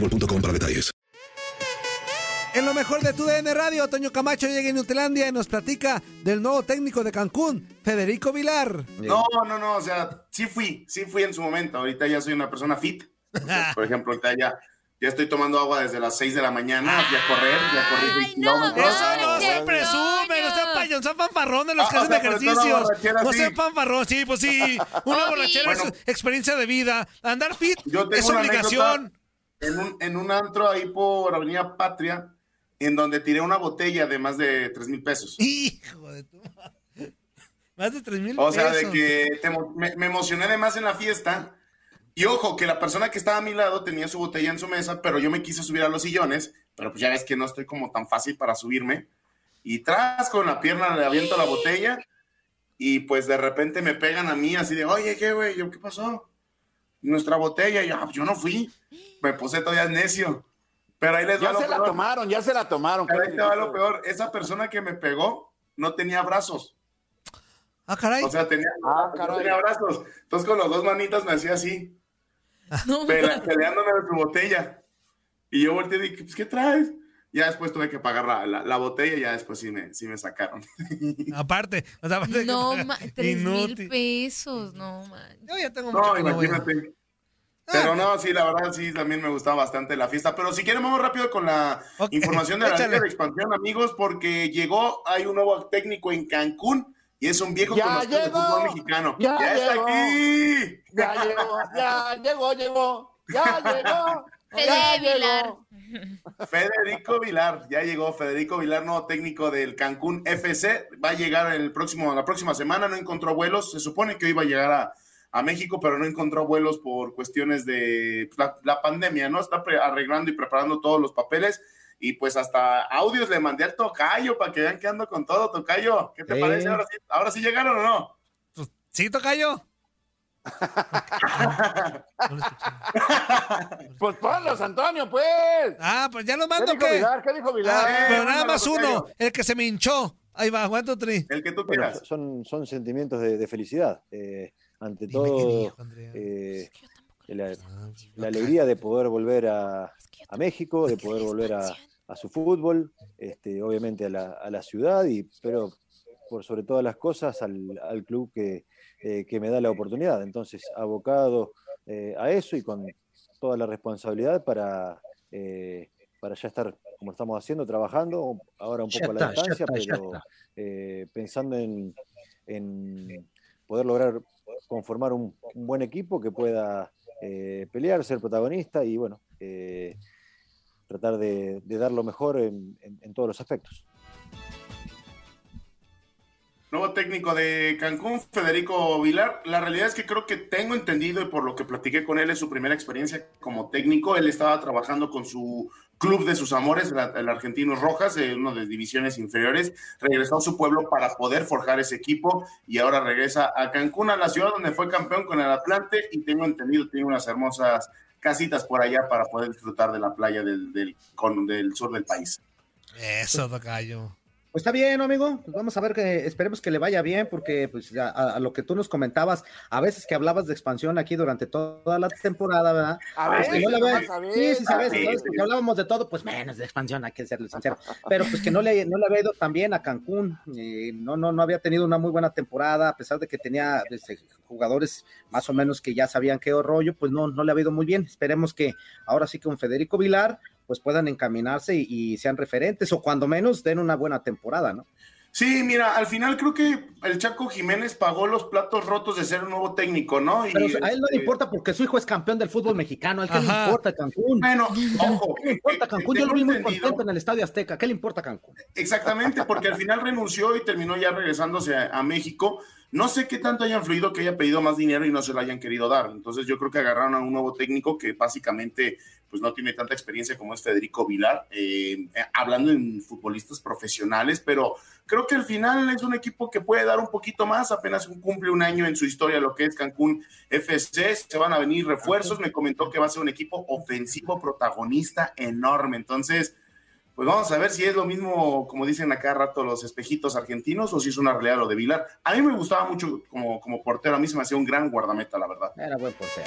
boostmobile.com para detalles. En lo mejor de tu DN Radio, Toño Camacho llega a Nutlandia y nos platica del nuevo técnico de Cancún, Federico Vilar. No, no, no, o sea, sí fui, sí fui en su momento. Ahorita ya soy una persona fit. O sea, por ejemplo, ahorita ya, ya estoy tomando agua desde las 6 de la mañana, fui a correr, ya corrí 6 kilómetros. Eso no se presume, no sean payos, no sean fanfarrones los que Ah, o hacen ejercicios. No sí. sean fanfarrones, sí, pues sí. Una borrachera es Bueno. experiencia de vida. Andar fit Yo tengo es una obligación. En un, en un antro ahí por Avenida Patria, en donde tiré una botella de más de 3 mil pesos. Hijo de tu madre. Más de 3 mil O sea, de pesos. que te me, me emocioné de más en la fiesta. Y ojo, que la persona que estaba a mi lado tenía su botella en su mesa, pero yo me quise subir a los sillones, pero pues ya ves que no estoy como tan fácil para subirme. Y tras con la pierna le aviento la botella y pues de repente me pegan a mí así de, oye, ¿qué, güey? Yo, ¿qué pasó? Nuestra botella, y yo, "Ah, yo no fui. Me puse todavía necio. Pero ahí les Ya va lo se la peor. tomaron, ya se la tomaron. Pero ahí te va lo peor. Esa persona que me pegó no tenía brazos. Ah, caray. O sea, tenía, Ah, no caray. tenía brazos. Entonces con las dos manitas me hacía así, pele- peleándome de su botella. Y yo volteé y dije, pues, ¿qué traes? Ya después tuve que pagar la, la- la botella y ya después sí me, sí me sacaron. Aparte, o sea, aparte de que No, tres mil pesos, no, man. Yo ya tengo mucho No, imagínate. Pero no, sí, la verdad, sí, también me gustaba bastante la fiesta. Pero si quieren, vamos rápido con la información de la. Liga de Expansión, amigos, porque llegó, hay un nuevo técnico en Cancún y es un viejo ¡Ya conocido del fútbol mexicano. ¡Ya está llegó! aquí! Ya llegó, ya llegó, llegó, ya llegó. Fede Vilar. Federico Vilar, ya llegó Federico Vilar, nuevo técnico del Cancún FC, va a llegar el próximo, la próxima semana, no encontró vuelos, se supone que iba a llegar a, a México, pero no encontró vuelos por cuestiones de pues, la, la pandemia, ¿no? Está arreglando y preparando todos los papeles y pues hasta audios le mandé al Tocayo para que vean que ando con todo, Tocayo, ¿qué te Sí. parece? Ahora sí, ahora sí llegaron o no? Pues, ¿Sí, Tocayo? Pues ponlos, Antonio, pues. Ah, pues ya lo ¿Qué mando, dijo ¿qué? Vilar? ¿Qué dijo Vilar? Ah, pero Eh, nada más uno, el que se me hinchó. Ahí va, ¿cuánto tri? El que tú Bueno, quieras. son, son sentimientos de, de felicidad. Eh, ante Dime todo, dijo, eh, la, Ah, la alegría de poder volver a, a México, de poder volver a, a su fútbol, este, obviamente a la, a la ciudad, y, pero por sobre todas las cosas al, al club que, eh, que me da la oportunidad. Entonces, abocado eh, a eso y con toda la responsabilidad para, eh, para ya estar, como estamos haciendo, trabajando, ahora un poco a la distancia, está, pero eh, pensando en, en poder lograr conformar un, un buen equipo que pueda eh, pelear, ser protagonista y bueno, eh, tratar de, de, dar lo mejor en, en, en todos los aspectos. Nuevo técnico de Cancún, Federico Vilar. La realidad es que creo que tengo entendido y por lo que platiqué con él es su primera experiencia como técnico. Él estaba trabajando con su club de sus amores, el Argentino Rojas, en una de divisiones inferiores. Regresó a su pueblo para poder forjar ese equipo y ahora regresa a Cancún, a la ciudad donde fue campeón con el Atlante y tengo entendido, tiene unas hermosas casitas por allá para poder disfrutar de la playa del, del, del sur del país. Eso, Tocayo. Pues está bien, amigo. Pues vamos a ver que esperemos que le vaya bien, porque pues a, a, lo que tú nos comentabas, a veces que hablabas de expansión aquí durante toda la temporada, ¿verdad? A ver, pues no le ve, sí, sí, sabes, sí, ¿sabes? Porque hablábamos de todo, pues menos de expansión, hay que serle sincero. Pero pues que no le, no le había ido tan bien a Cancún, eh, no, no, no había tenido una muy buena temporada, a pesar de que tenía desde, jugadores más o menos que ya sabían qué rollo, pues no, no le había ido muy bien. Esperemos que ahora sí con Federico Vilar pues puedan encaminarse y, sean referentes o cuando menos den una buena temporada, ¿no? Sí, mira, al final creo que el Chaco Jiménez pagó los platos rotos de ser un nuevo técnico, ¿no? Y, Pero a él no le importa porque su hijo es campeón del fútbol mexicano, ¿a qué le importa Cancún? Bueno, ojo. ¿Qué le importa Cancún? Yo lo vi muy contento en el Estadio Azteca, ¿qué le importa Cancún? Exactamente, porque al final renunció y terminó ya regresándose a, a México. No sé qué tanto haya influido que haya pedido más dinero y no se lo hayan querido dar. Entonces yo creo que agarraron a un nuevo técnico que básicamente pues no tiene tanta experiencia como es Federico Vilar, eh, hablando en futbolistas profesionales, pero creo que al final es un equipo que puede dar un poquito más, apenas cumple un año en su historia lo que es Cancún FC, se van a venir refuerzos, me comentó que va a ser un equipo ofensivo protagonista enorme, entonces pues vamos a ver si es lo mismo, como dicen acá rato los espejitos argentinos, o si es una realidad lo de Vilar. A mí me gustaba mucho como, como portero, a mí se me hacía un gran guardameta, la verdad. Era buen portero.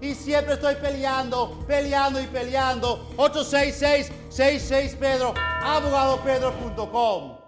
Y siempre estoy peleando, peleando y peleando. 866-66 Pedro, abogadopedro.com.